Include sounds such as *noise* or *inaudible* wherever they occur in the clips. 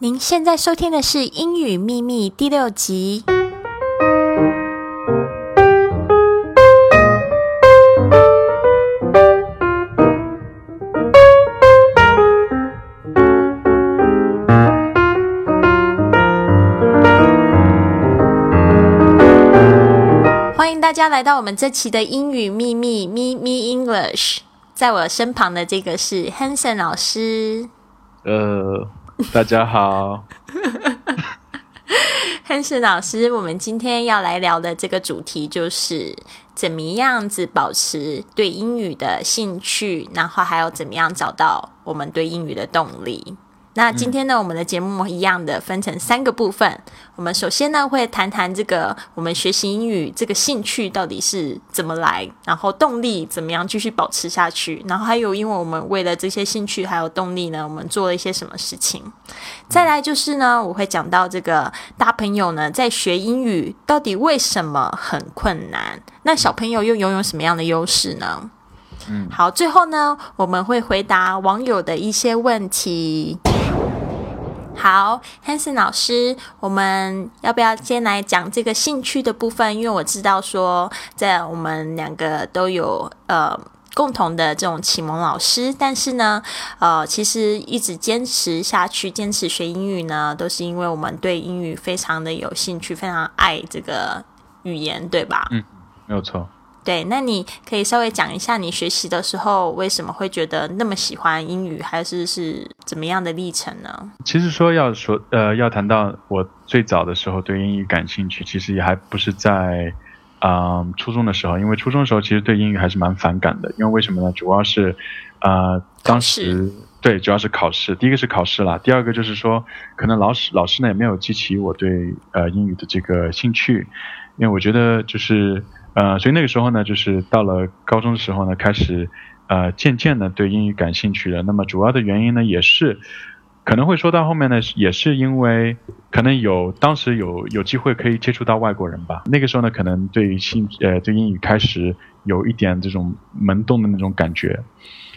您现在收听的是《英语秘密》第六集。欢迎大家来到我们这期的英语秘密咪咪 English，在我身旁的这个是 Hanson 老师。呃，*laughs* 大家好。*laughs* 汉森老师，我们今天要来聊的这个主题就是怎么样子保持对英语的兴趣，然后还有怎么样找到我们对英语的动力。那今天呢，我们的节目一样的分成三个部分。我们首先呢会谈谈这个我们学习英语这个兴趣到底是怎么来，然后动力怎么样继续保持下去，然后还有因为我们为了这些兴趣还有动力呢，我们做了一些什么事情。再来就是呢，我会讲到这个大朋友呢在学英语到底为什么很困难，那小朋友又拥有什么样的优势呢？嗯，好，最后呢，我们会回答网友的一些问题。好，Hanson 老师，我们要不要先来讲这个兴趣的部分？因为我知道说，在我们两个都有呃共同的这种启蒙老师，但是呢，呃，其实一直坚持下去，坚持学英语呢，都是因为我们对英语非常的有兴趣，非常爱这个语言，对吧？嗯，没有错。对，那你可以稍微讲一下你学习的时候为什么会觉得那么喜欢英语，还是是怎么样的历程呢？其实说要说呃要谈到我最早的时候对英语感兴趣，其实也还不是在啊初中的时候，因为初中的时候其实对英语还是蛮反感的，因为为什么呢？主要是啊当时对主要是考试，第一个是考试啦，第二个就是说可能老师老师呢也没有激起我对呃英语的这个兴趣，因为我觉得就是。呃，所以那个时候呢，就是到了高中的时候呢，开始呃渐渐的对英语感兴趣了。那么主要的原因呢，也是可能会说到后面呢，也是因为可能有当时有有机会可以接触到外国人吧。那个时候呢，可能对于兴呃对英语开始有一点这种门洞的那种感觉，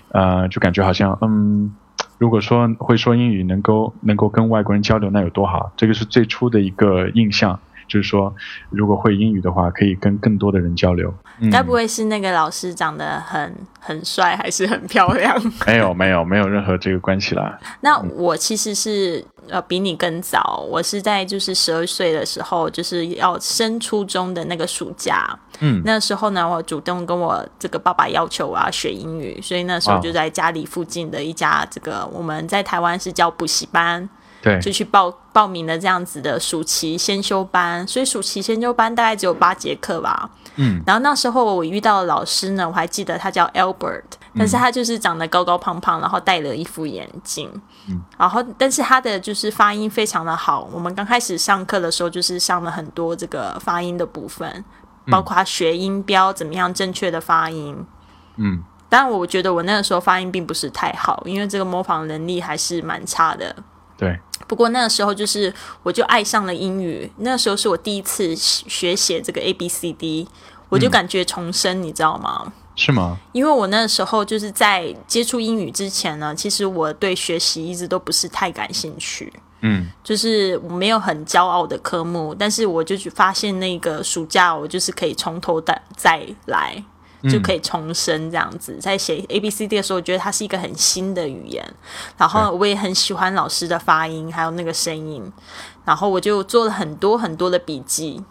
呃，就感觉好像嗯，如果说会说英语，能够能够跟外国人交流，那有多好？这个是最初的一个印象。就是说，如果会英语的话，可以跟更多的人交流。该不会是那个老师长得很很帅，还是很漂亮？*laughs* 没有，没有，没有任何这个关系啦。那我其实是呃比你更早，我是在就是十二岁的时候，就是要升初中的那个暑假。嗯，那时候呢，我主动跟我这个爸爸要求我要学英语，所以那时候就在家里附近的一家这个我们在台湾是叫补习班。对，就去报报名了这样子的暑期先修班，所以暑期先修班大概只有八节课吧。嗯，然后那时候我遇到的老师呢，我还记得他叫 Albert，但是他就是长得高高胖胖，然后戴了一副眼镜。嗯，然后但是他的就是发音非常的好。我们刚开始上课的时候，就是上了很多这个发音的部分，包括学音标怎么样正确的发音。嗯，但我觉得我那个时候发音并不是太好，因为这个模仿能力还是蛮差的。对。不过那个时候就是，我就爱上了英语。那时候是我第一次学写这个 A B C D，我就感觉重生，你知道吗？是吗？因为我那时候就是在接触英语之前呢，其实我对学习一直都不是太感兴趣。嗯，就是我没有很骄傲的科目，但是我就发现那个暑假我就是可以从头再再来。就可以重生这样子，在写 A B C D 的时候，我觉得它是一个很新的语言，然后我也很喜欢老师的发音，还有那个声音，然后我就做了很多很多的笔记，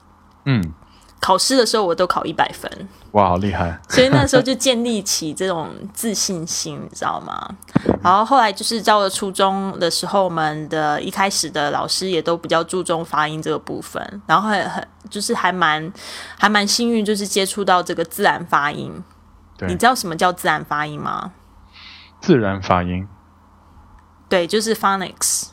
嗯。考试的时候我都考一百分，哇，好厉害！所以那时候就建立起这种自信心，你知道吗？然后后来就是到了初中的时候，我们的一开始的老师也都比较注重发音这个部分，然后很很就是还蛮还蛮幸运，就是接触到这个自然发音。你知道什么叫自然发音吗？自然发音，对，就是 phonics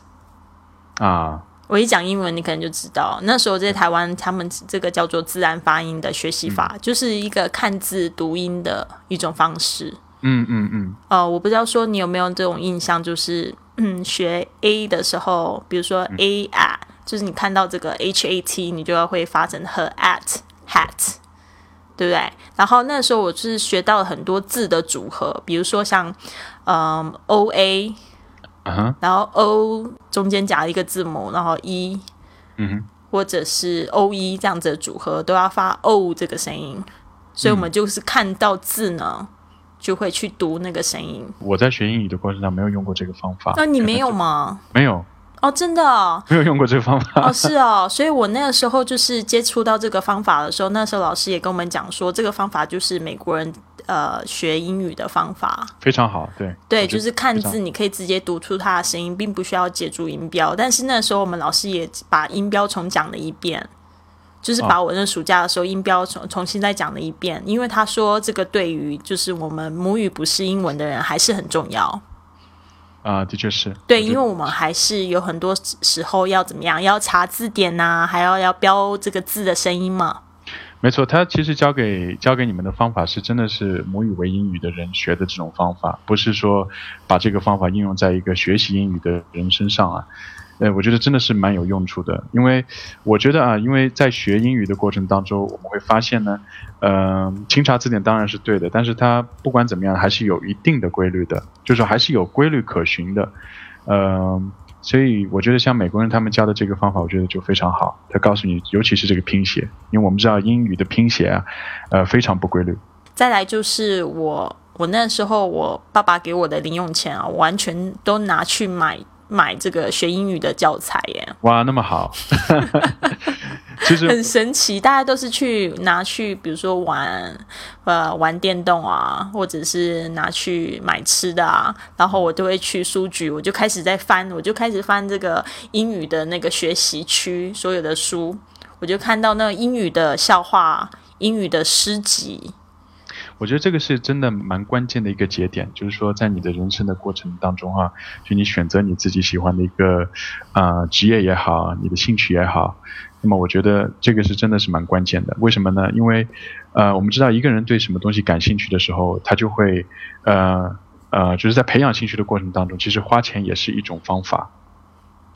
啊。我一讲英文，你可能就知道。那时候在台湾，他们这个叫做自然发音的学习法，就是一个看字读音的一种方式。嗯嗯嗯。呃，我不知道说你有没有这种印象，就是嗯，学 A 的时候，比如说 A at，就是你看到这个 H A T，你就要会发成 her at hat，对不对？然后那时候我是学到了很多字的组合，比如说像嗯 O A。嗯哼，然后 O 中间夹一个字母，然后 E，嗯哼，或者是 O E 这样子的组合都要发 O 这个声音，所以我们就是看到字呢，就会去读那个声音。我在学英语的过程中没有用过这个方法。那、你没有吗？*laughs* 没有，哦，真的哦。没有用过这个方法。哦，是哦，所以我那个时候就是接触到这个方法的时候，那时候老师也跟我们讲说，这个方法就是美国人呃学英语的方法。非常好，对对，就是看字，你可以直接读出它的声音，并不需要借助音标。但是那时候我们老师也把音标重讲了一遍，就是把我那暑假的时候音标重重新再讲了一遍，因为他说这个对于就是我们母语不是英文的人还是很重要。啊、的确是。对，因为我们还是有很多时候要怎么样，要查字典呐、还要要标这个字的声音嘛。没错，他其实教给教给你们的方法是真的是母语为英语的人学的这种方法，不是说把这个方法应用在一个学习英语的人身上啊。呃，我觉得真的是蛮有用处的，因为我觉得啊，因为在学英语的过程当中，我们会发现呢，嗯、清查字典当然是对的，但是它不管怎么样还是有一定的规律的，就是说还是有规律可循的，嗯、所以我觉得像美国人他们教的这个方法，我觉得就非常好。他告诉你，尤其是这个拼写，因为我们知道英语的拼写啊，呃，非常不规律。再来就是我，我那时候我爸爸给我的零用钱啊，完全都拿去买买这个学英语的教材耶，哇，那么好，*laughs* 其实很神奇。大家都是去拿去，比如说玩呃玩电动啊，或者是拿去买吃的啊，然后我都会去书局，我就开始在翻，我就开始翻这个英语的那个学习区所有的书，我就看到那个英语的笑话、英语的诗集。我觉得这个是真的蛮关键的一个节点，就是说在你的人生的过程当中啊，就你选择你自己喜欢的一个啊、呃职业也好，你的兴趣也好，那么我觉得这个是真的是蛮关键的。为什么呢？因为呃，我们知道一个人对什么东西感兴趣的时候，他就会呃呃，就是在培养兴趣的过程当中，其实花钱也是一种方法。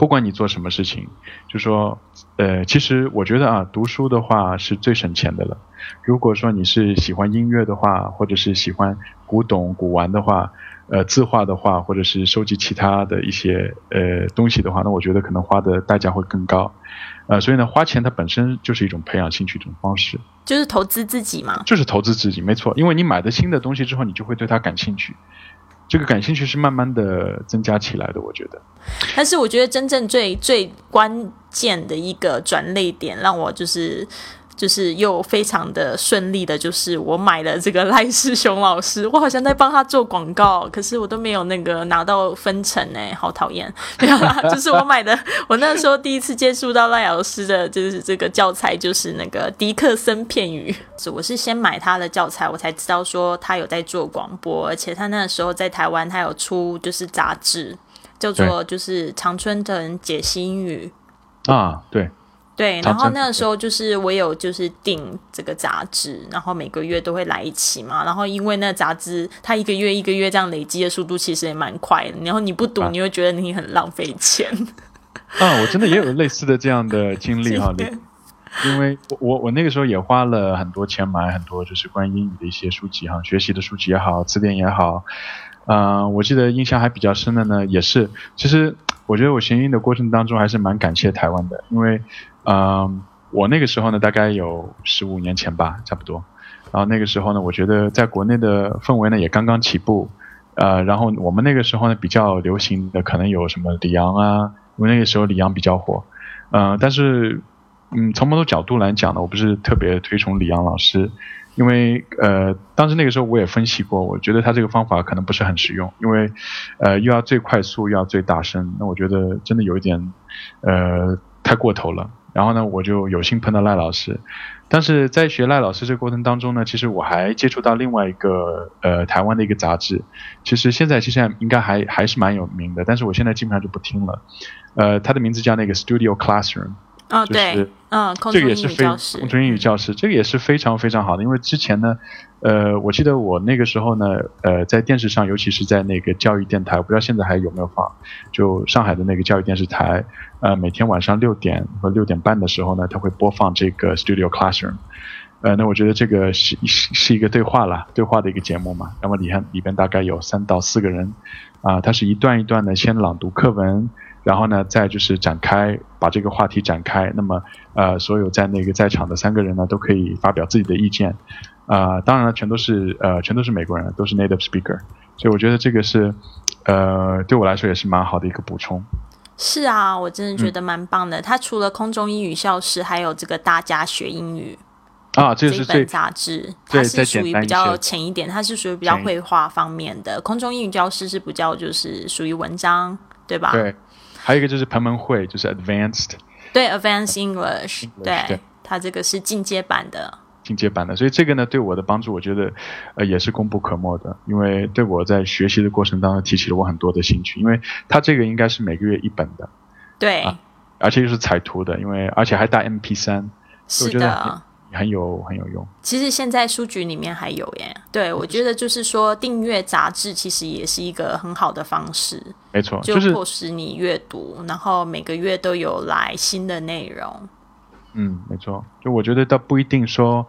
不管你做什么事情，就说，呃，其实我觉得啊，读书的话是最省钱的了。如果说你是喜欢音乐的话，或者是喜欢古董古玩的话，呃，字画的话，或者是收集其他的一些呃东西的话，那我觉得可能花的代价会更高。呃，所以呢，花钱它本身就是一种培养兴趣的一种方式，就是投资自己嘛，就是投资自己，没错。因为你买的新的东西之后，你就会对它感兴趣。这个感兴趣是慢慢的增加起来的，我觉得。但是我觉得真正最最关键的一个转类点，让我就是就是又非常的顺利的，就是我买了这个赖世雄老师，我好像在帮他做广告，可是我都没有那个拿到分成哎，好讨厌！*laughs* 没有啦，就是我买的，*laughs* 我那时候第一次接触到赖老师的，就是这个教材，就是那个迪克森片语。我是先买他的教材，我才知道说他有在做广播，而且他那时候在台湾，他有出就是杂志。叫做就是常春藤解析英语，啊，对，对，然后那个时候就是我有就是订这个杂志，然后每个月都会来一期嘛，然后因为那杂志它一个月一个月这样累积的速度其实也蛮快的，然后你不读啊你会觉得你很浪费钱，*laughs* 啊，我真的也有类似的这样的经历哈，*laughs* 对。因为我我我那个时候也花了很多钱买很多就是关于英语的一些书籍哈，学习的书籍也好，词典也好，嗯、我记得印象还比较深的呢，也是其实我觉得我学英语的过程当中还是蛮感谢台湾的，因为嗯、我那个时候呢大概有十五年前吧，差不多，然后那个时候呢，我觉得在国内的氛围呢也刚刚起步，呃，然后我们那个时候呢比较流行的可能有什么李阳啊，因为那个时候李阳比较火，呃，但是嗯，从某种角度来讲呢，我不是特别推崇李阳老师，因为呃，当时那个时候我也分析过，我觉得他这个方法可能不是很实用，因为呃又要最快速又要最大声，那我觉得真的有一点呃太过头了。然后呢，我就有幸碰到赖老师，但是在学赖老师这个过程当中呢，其实我还接触到另外一个呃台湾的一个杂志，其实现在其实应该还还是蛮有名的，但是我现在基本上就不听了。呃，它的名字叫那个 Studio Classroom，哦，对，嗯，这个也是非空中英语教室，这个也是非常非常好的。因为之前呢，呃，我记得我那个时候呢，呃，在电视上，尤其是在那个教育电台，我不知道现在还有没有放，就上海的那个教育电视台，呃，每天晚上六点和六点半的时候呢，它会播放这个 Studio Classroom。呃，那我觉得这个是是是一个对话啦，对话的一个节目嘛。那么里边里边大概有三到四个人，啊，它是一段一段的先朗读课文，然后呢再就是展开把这个话题展开。那么呃，所有在那个在场的三个人呢都可以发表自己的意见，啊，当然了，全都是呃全都是美国人，都是 native speaker，所以我觉得这个是呃对我来说也是蛮好的一个补充。是啊，我真的觉得蛮棒的。它除了空中英语教室，还有这个大家学英语。啊，这是本杂志，它是属于比较浅一点，它是属于比较绘画方面的。空中英语教室是比较就是属于文章，对吧？对，还有一个就是彭门会，就是 Advanced，对，Advanced English，对，它这个是进阶版的，进阶版的。所以这个呢，对我的帮助，我觉得呃也是功不可没的，因为对我在学习的过程当中提起了我很多的兴趣，因为它这个应该是每个月一本的，对，而且又是彩图的，因为而且还带 MP 三，是的。很有很有用。其实现在书局里面还有耶。对，我觉得就是说订阅杂志其实也是一个很好的方式。没错，就迫使你阅读，然后每个月都有来新的内容。嗯，没错。就我觉得倒不一定说，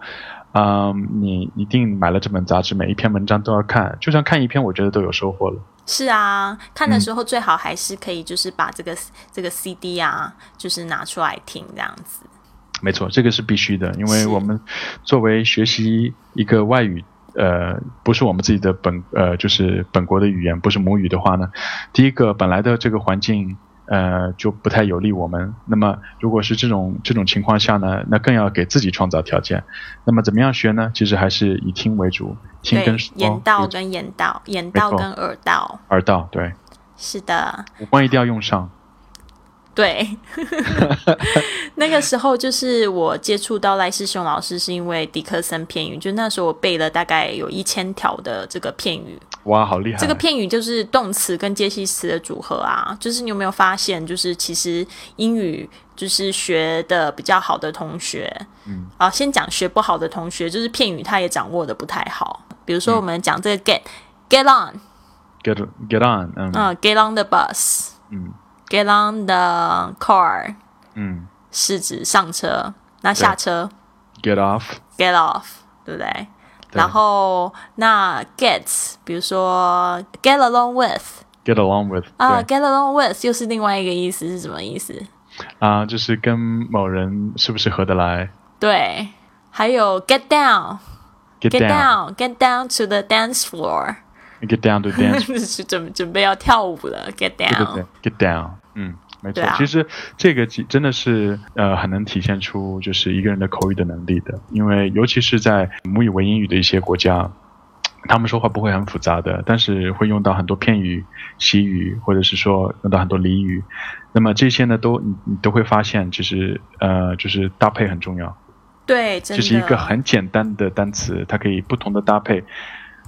嗯，你一定买了这本杂志，每一篇文章都要看。就算看一篇，我觉得都有收获了。是啊，看的时候最好还是可以，就是把这个这个 CD 啊，就是拿出来听这样子。没错，这个是必须的，因为我们作为学习一个外语，呃，不是我们自己的本，呃，就是本国的语言，不是母语的话呢，第一个本来的这个环境，呃，就不太有利我们。那么，如果是这种这种情况下呢，那更要给自己创造条件。那么，怎么样学呢？其实还是以听为主，听跟说。眼道跟眼道，眼道跟耳道。耳道，对。是的。五官一定要用上。对，*laughs* 那个时候就是我接触到赖世雄老师，是因为迪克森片语。就那时候我背了大概有一千条的这个片语。哇，好厉害！这个片语就是动词跟介系词的组合啊。就是你有没有发现，就是其实英语就是学的比较好的同学，嗯，啊，先讲学不好的同学，就是片语他也掌握的不太好。比如说我们讲这个 get get on，get get on，嗯，get on the bus，嗯。Get on the car，嗯，是指上车。那下车，Get off，Get off，对不对？然后那 get，比如说 Get along with，Get along with，啊，Get along with 又是另外一个意思，是什么意思？啊，就是跟某人是不是合得来？对。还有 Get down，Get down，Get down to the dance floor，Get down to dance，是准准备要跳舞了。Get *laughs* down，Get down。 嗯，没错，其实这个真的是呃很能体现出就是一个人的口语的能力的，因为尤其是在母语为英语的一些国家，他们说话不会很复杂的，但是会用到很多片语、习语，或者是说用到很多俚语，那么这些呢都你你都会发现，其实呃就是搭配很重要，对，就是一个很简单的单词，它可以不同的搭配。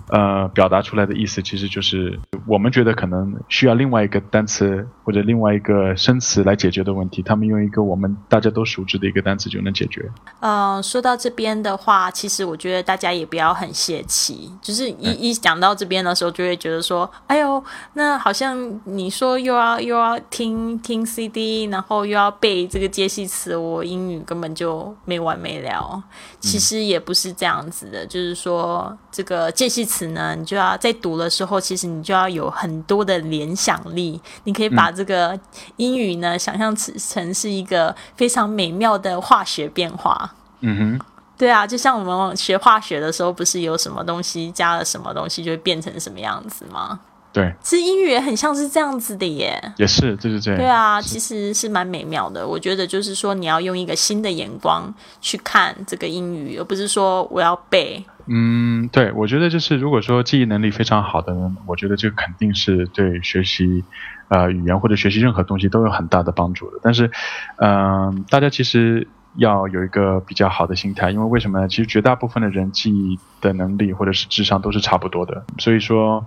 呃，表达出来的意思其实就是我们觉得可能需要另外一个单词或者另外一个生词来解决的问题，他们用一个我们大家都熟知的一个单词就能解决。嗯，说到这边的话，其实我觉得大家也不要很泄气，就是一一讲到这边的时候，就会觉得说，哎呦，那好像你说又要又要听听 CD，然后又要背这个介系词，我英语根本就没完没了。其实也不是这样子的，就是说这个介系词。词呢，你就要在读的时候，其实你就要有很多的联想力。你可以把这个英语呢想象成是一个非常美妙的化学变化。嗯哼，对啊，就像我们学化学的时候，不是有什么东西加了什么东西就会变成什么样子吗？对，其实英语也很像是这样子的耶。也是，就是这样。对啊，其实是蛮美妙的。我觉得就是说，你要用一个新的眼光去看这个英语，而不是说我要背。嗯，对，我觉得就是如果说记忆能力非常好的人，我觉得这肯定是对学习，呃，语言或者学习任何东西都有很大的帮助的。但是，嗯，大家其实要有一个比较好的心态，因为为什么呢？其实绝大部分的人记忆的能力或者是智商都是差不多的。所以说，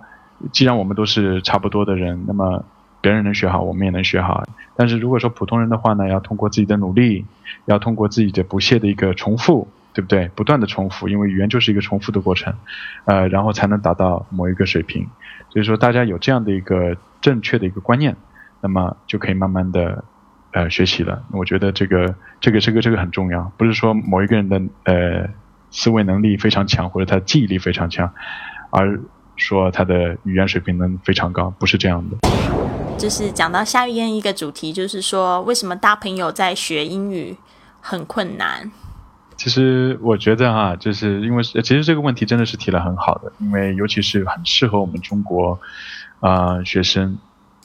既然我们都是差不多的人，那么别人能学好，我们也能学好。但是如果说普通人的话呢，要通过自己的努力，要通过自己的不懈的一个重复。对不对？不断的重复，因为语言就是一个重复的过程，呃，然后才能达到某一个水平。所以说，大家有这样的一个正确的一个观念，那么就可以慢慢的呃学习了。我觉得这个这个这个这个很重要，不是说某一个人的呃思维能力非常强，或者他记忆力非常强，而说他的语言水平能非常高，不是这样的。就是讲到下面一个主题，就是说为什么大朋友在学英语很困难？其实我觉得哈，就是因为其实这个问题真的是提了很好的，因为尤其是很适合我们中国啊学生。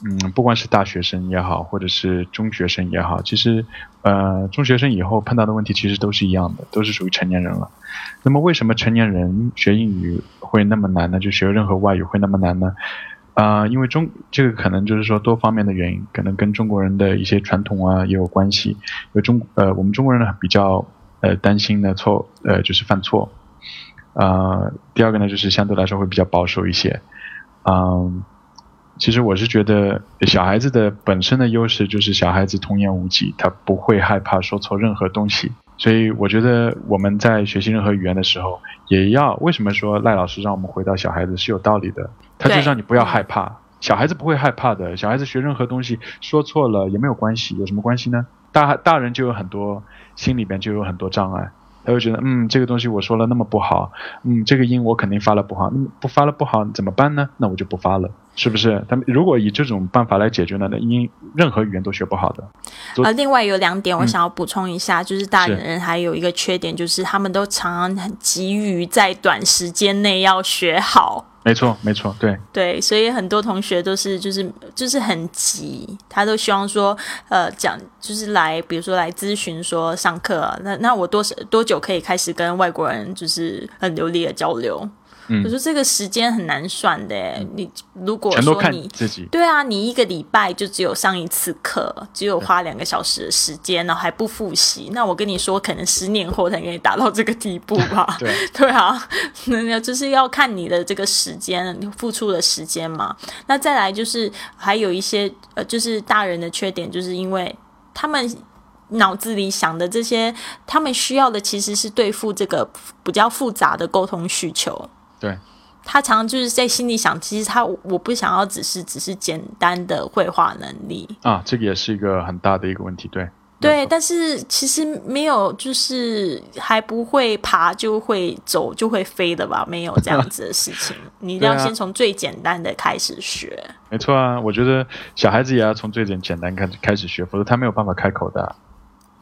嗯，不管是大学生也好，或者是中学生也好，其实，呃，中学生以后碰到的问题其实都是一样的，都是属于成年人了。那么，为什么成年人学英语会那么难呢？就学任何外语会那么难呢？啊，因为中这个可能就是说多方面的原因，可能跟中国人的一些传统啊也有关系。因为中呃，我们中国人呢比较呃担心的错呃就是犯错。啊，第二个呢就是相对来说会比较保守一些。嗯。其实我是觉得，小孩子的本身的优势就是小孩子童言无忌，他不会害怕说错任何东西。所以我觉得我们在学习任何语言的时候，也要为什么说赖老师让我们回到小孩子是有道理的？他就让你不要害怕，小孩子不会害怕的。小孩子学任何东西说错了也没有关系，有什么关系呢？大大人就有很多心里边就有很多障碍。他会觉得，嗯，这个东西我说了那么不好，嗯，这个音我肯定发了不好，那么不发了不好怎么办呢？那我就不发了，是不是？他们如果以这种办法来解决呢，那音任何语言都学不好的。啊，另外有两点我想要补充一下，就是大人还有一个缺点，就是他们都常常很急于在短时间内要学好。没错，没错，对对，所以很多同学都是就是就是很急，他都希望说，呃，讲就是来，比如说来咨询说上课，那那我多少多久可以开始跟外国人就是很流利的交流？我说这个时间很难算的，你如果说你自己对啊，你一个礼拜就只有上一次课，只有花两个小时的时间，然后还不复习，那我跟你说，可能十年后才给你达到这个地步吧？*laughs* 对 *laughs* 对啊，那就是要看你的这个时间你付出的时间嘛。那再来就是还有一些呃，就是大人的缺点，就是因为他们脑子里想的这些，他们需要的其实是对付这个比较复杂的沟通需求。对，他常常就是在心里想，其实他我不想要只是只是简单的绘画能力啊，这个也是一个很大的一个问题。对，对，但是其实没有，就是还不会爬就会走就会飞的吧？没有这样子的事情，你一定要先从最简单的开始学。没错啊，我觉得小孩子也要从最简简单开始开始学，否则他没有办法开口的。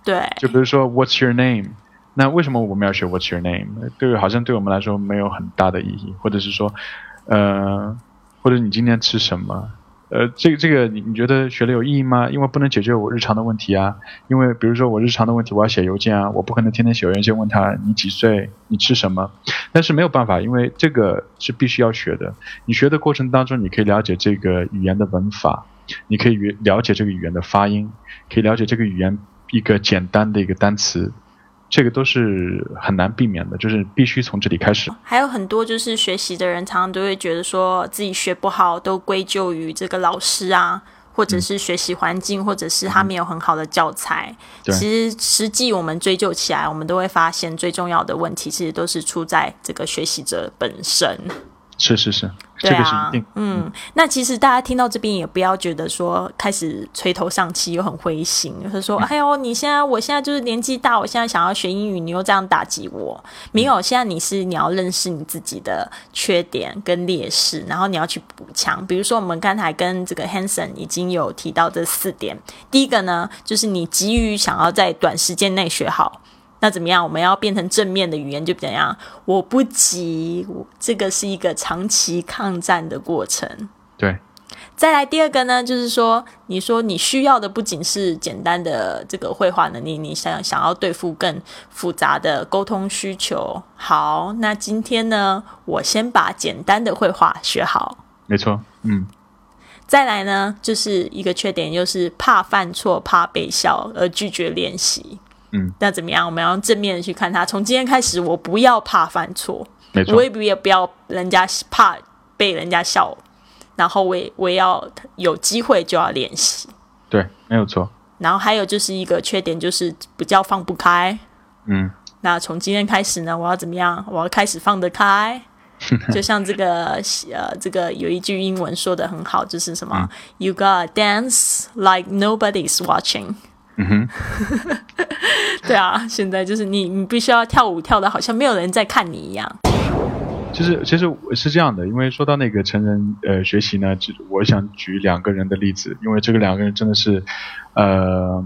对，就比如说 What's your name？那为什么我们要学 What's your name？对，好像对我们来说没有很大的意义，或者是说，呃，或者你今天吃什么？呃，这个这个你你觉得学了有意义吗？因为不能解决我日常的问题啊。因为比如说我日常的问题，我要写邮件啊，我不可能天天写邮件问他你几岁，你吃什么。但是没有办法，因为这个是必须要学的。你学的过程当中，你可以了解这个语言的文法，你可以了解这个语言的发音，可以了解这个语言一个简单的一个单词。这个都是很难避免的，就是必须从这里开始。还有很多就是学习的人，常常都会觉得说自己学不好，都归咎于这个老师啊，或者是学习环境，或者是他没有很好的教材。其实实际我们追究起来，我们都会发现最重要的问题，其实都是出在这个学习者本身。是是是。这个是一定，嗯，那其实大家听到这边也不要觉得说开始垂头丧气又很灰心，就是说：“哎呦，你现在我现在就是年纪大，我现在想要学英语，你又这样打击我。”没有，现在你是你要认识你自己的缺点跟劣势，然后你要去补强。比如说，我们刚才跟这个 Hanson 已经有提到这四点，第一个呢，就是你急于想要在短时间内学好。那怎么样？我们要变成正面的语言就怎样？我不急，这个是一个长期抗战的过程。对。再来第二个呢，就是说，你说你需要的不仅是简单的这个绘画能力，你想想要对付更复杂的沟通需求。好，那今天呢，我先把简单的绘画学好。没错，嗯。再来呢，就是一个缺点，就是怕犯错、怕被笑而拒绝练习。嗯，那怎么样？我们要正面的去看他。从今天开始，我不要怕犯错，没错。我也不也不要人家怕被人家笑，然后我也我也要有机会就要练习。对，没有错。然后还有就是一个缺点，就是比较放不开。嗯，那从今天开始呢，我要怎么样？我要开始放得开。*laughs* 就像这个呃，这个有一句英文说的很好，就是什么？You gotta dance like nobody's watching。嗯哼，*laughs* 对啊，现在就是你，你必须要跳舞跳的好像没有人在看你一样。其实，其实是这样的，因为说到那个成人呃学习呢，我想举两个人的例子，因为这个两个人真的是，呃。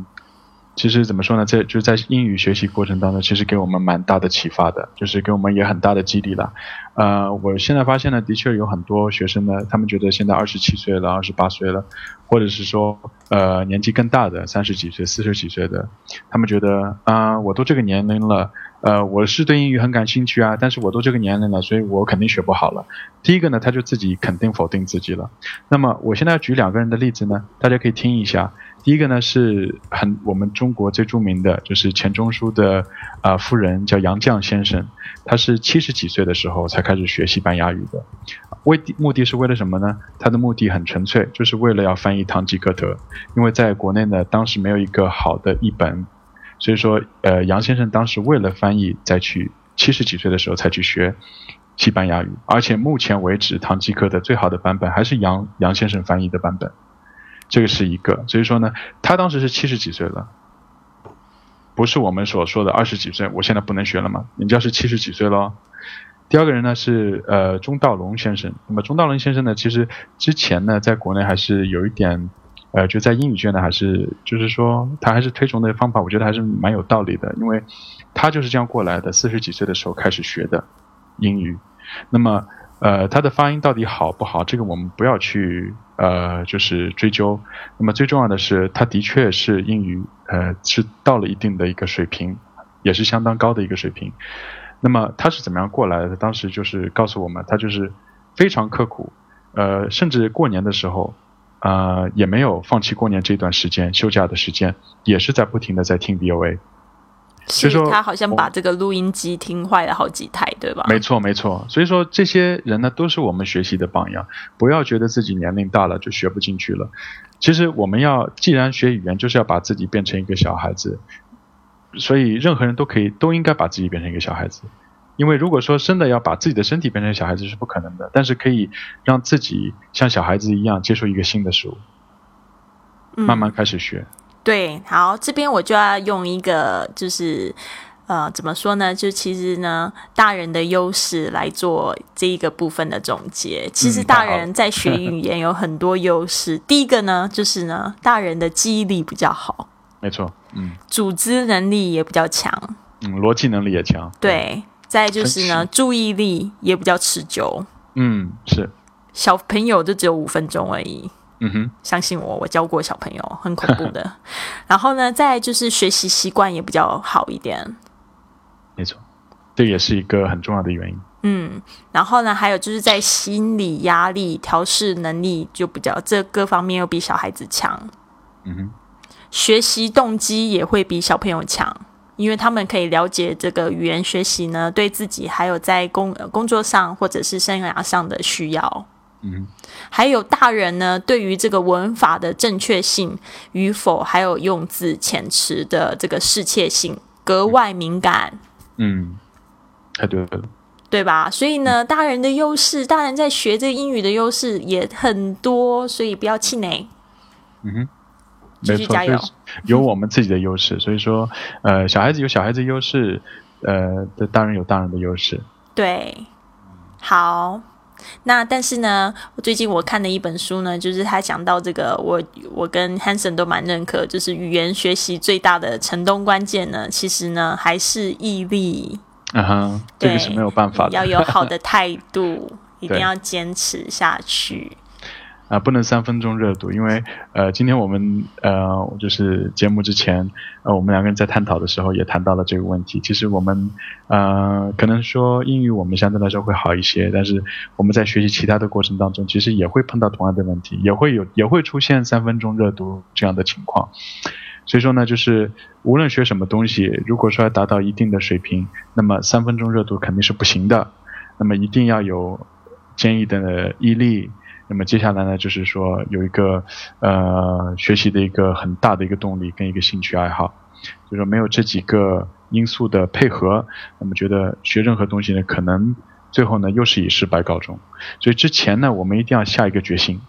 其实怎么说呢，在就是在英语学习过程当中，其实给我们蛮大的启发的，就是给我们也很大的激励了。呃，我现在发现呢，的确有很多学生呢，他们觉得现在二十七岁了，二十八岁了，或者是说呃年纪更大的三十几岁、四十几岁的，他们觉得啊，我都这个年龄了，呃，我是对英语很感兴趣啊，但是我都这个年龄了，所以我肯定学不好了。第一个呢，他就自己肯定否定自己了。那么我现在要举两个人的例子呢，大家可以听一下。第一个呢是很我们中国最著名的就是钱钟书的啊夫人叫杨绛先生，他是七十几岁的时候才开始学西班牙语的，为目的是为了什么呢？他的目的很纯粹，就是为了要翻译《堂吉诃德》，因为在国内呢当时没有一个好的译本，所以说呃杨先生当时为了翻译再去七十几岁的时候才去学西班牙语，而且目前为止《堂吉诃德》最好的版本还是杨杨先生翻译的版本。这个是一个，所以说呢，他当时是七十几岁了，不是我们所说的二十几岁。我现在不能学了吗？人家是七十几岁喽。第二个人呢是呃钟道龙先生。那么钟道龙先生呢，其实之前呢在国内还是有一点，呃，就在英语圈呢还是就是说他还是推崇的方法，我觉得还是蛮有道理的，因为他就是这样过来的，四十几岁的时候开始学的英语。那么呃他的发音到底好不好？这个我们不要去。呃，就是追究。那么最重要的是，他的确是英语，呃，是到了一定的一个水平，也是相当高的一个水平。那么他是怎么样过来的？当时就是告诉我们，他就是非常刻苦，呃，甚至过年的时候，啊，也没有放弃过年这段时间休假的时间，也是在不停的在听 VOA。所以说他好像把这个录音机听坏了好几台，对吧？没错，没错。所以说这些人呢，都是我们学习的榜样。不要觉得自己年龄大了就学不进去了。其实我们要既然学语言，就是要把自己变成一个小孩子。所以任何人都可以都应该把自己变成一个小孩子。因为如果说真的要把自己的身体变成小孩子是不可能的，但是可以让自己像小孩子一样接受一个新的事物，慢慢开始学。对，好，这边我就要用一个，就是呃，怎么说呢？就其实呢，大人的优势来做这一个部分的总结。其实大人在学 *laughs* 语言有很多优势。第一个呢，就是呢，大人的记忆力比较好，没错，嗯，组织能力也比较强，嗯，逻辑能力也强，对。再就是呢，注意力也比较持久，嗯，是。小朋友就只有五分钟而已。嗯哼，相信我，我教过小朋友，很恐怖的。*laughs* 然后呢，再就是学习习惯也比较好一点。没错，这也是一个很重要的原因。嗯，然后呢，还有就是在心理压力调试能力就比较，这各方面又比小孩子强。嗯哼，学习动机也会比小朋友强，因为他们可以了解这个语言学习呢，对自己还有在工工作上或者是生涯上的需要。嗯，还有大人呢，对于这个文法的正确性与否，还有用字遣词的这个适切性格外敏感。嗯，太对了，对吧？所以呢，大人的优势，大人在学这个英语的优势也很多，所以不要气馁。嗯哼，继续加油，有我们自己的优势。所以说，呃，小孩子有小孩子优势，呃，的大人有大人的优势。对，好。那但是呢，最近我看的一本书呢，就是他讲到这个，我我跟 Hanson 都蛮认可，就是语言学习最大的成功关键呢，其实呢还是毅力。嗯哼，这个是没有办法的，要有好的 *laughs* 态度，一定要坚持下去。啊，不能三分钟热度，因为呃，今天我们呃，就是节目之前，呃，我们两个人在探讨的时候也谈到了这个问题。其实我们呃，可能说英语我们相对来说会好一些，但是我们在学习其他的过程当中，其实也会碰到同样的问题，也会有也会出现三分钟热度这样的情况。所以说呢，就是无论学什么东西，如果说要达到一定的水平，那么三分钟热度肯定是不行的。那么一定要有坚毅的毅力。那么接下来呢，就是说有一个呃学习的一个很大的一个动力跟一个兴趣爱好，就说没有这几个因素的配合，那么觉得学任何东西呢，可能最后呢又是以失败告终。所以之前呢，我们一定要下一个决心。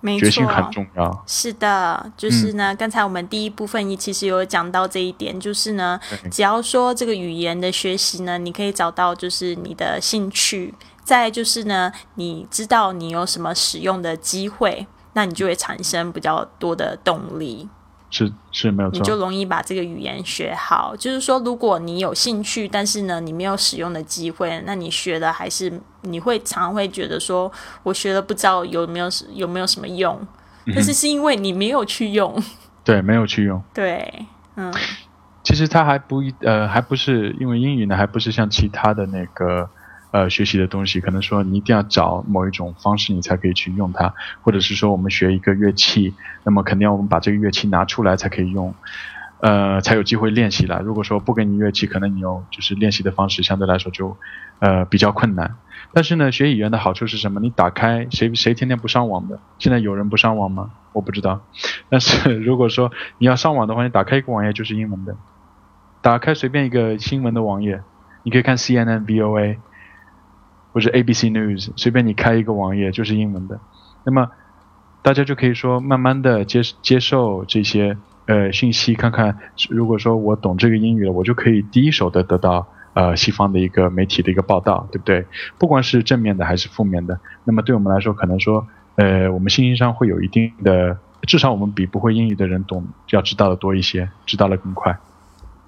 没决心错很重要。是的，就是呢，刚才我们第一部分也其实有讲到这一点，就是呢，只要说这个语言的学习呢，你可以找到就是你的兴趣，再就是呢，你知道你有什么使用的机会，那你就会产生比较多的动力。是是没有错你就，容易把这个语言学好。就是说，如果你有兴趣，但是呢，你没有使用的机会，那你学的还是你会常会觉得说，我学了不知道有没有有没有什么用，但是是因为你没有去用。对，没有去用。*laughs* 对，嗯，其实它还不一呃，还不是因为英语呢，还不是像其他的那个呃学习的东西，可能说你一定要找某一种方式，你才可以去用它，或者是说我们学一个乐器，那么肯定要我们把这个乐器拿出来才可以用，呃，才有机会练习了。如果说不给你乐器，可能你用就是练习的方式相对来说就呃比较困难。但是呢，学语言的好处是什么？你打开谁谁天天不上网的？现在有人不上网吗？我不知道。但是 *laughs* 如果说你要上网的话，你打开一个网页就是英文的，打开随便一个新闻的网页，你可以看 CNN、VOA 或者 ABC News，随便你开一个网页就是英文的。那么大家就可以说慢慢的接接受这些呃信息，看看如果说我懂这个英语了，我就可以第一手的得到呃西方的一个媒体的一个报道，对不对？不管是正面的还是负面的，那么对我们来说，可能说呃我们信息上会有一定的，至少我们比不会英语的人懂要知道的多一些，知道的更快。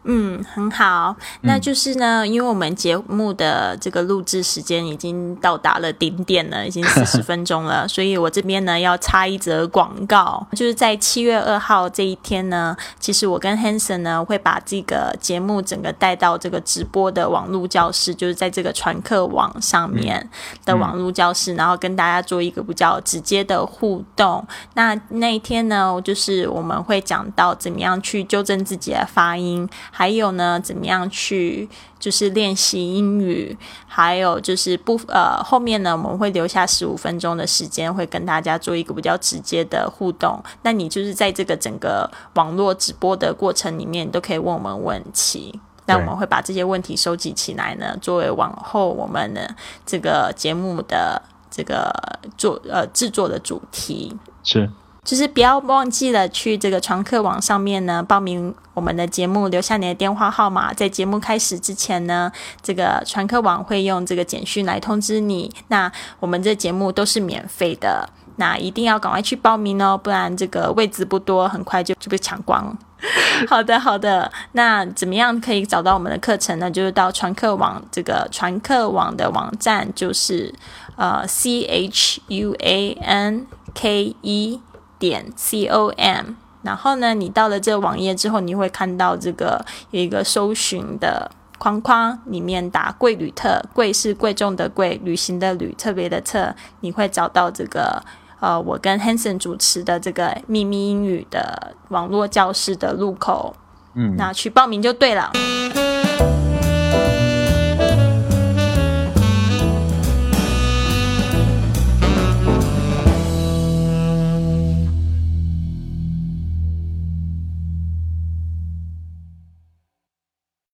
嗯，很好。那就是呢，因为我们节目的这个录制时间已经到达了顶点了，已经 *laughs* 四十分钟了，所以我这边呢要插一则广告，就是在七月二号这一天呢，其实我跟 Hanson 呢会把这个节目整个带到这个直播的网络教室，就是在这个传课网上面的网络教室，然后跟大家做一个比较直接的互动。那那一天呢，就是我们会讲到怎么样去纠正自己的发音。还有呢，怎么样去就是练习英语？还有就是不呃，后面呢，我们会留下十五分钟的时间，会跟大家做一个比较直接的互动。那你就是在这个整个网络直播的过程里面，都可以问我们问题。那我们会把这些问题收集起来呢，作为往后我们的这个节目的这个做呃制作的主题。是。就是不要忘记了去这个传课网上面呢报名我们的节目，留下你的电话号码。在节目开始之前呢，这个传课网会用这个简讯来通知你。那我们这节目都是免费的，那一定要赶快去报名哦，不然这个位置不多，很快就就被抢光。*laughs* 好的，好的。那怎么样可以找到我们的课程呢？就是到传课网这个传课网的网站，就是呃 c h u a n k e。点 com，然后呢，你到了这个网页之后，你会看到这个有一个搜寻的框框，里面打“贵旅特”，贵是贵重的贵，旅行的旅，特别的特，你会找到这个呃，我跟 Hanson 主持的这个秘密英语的网络教室的入口，嗯，那去报名就对了。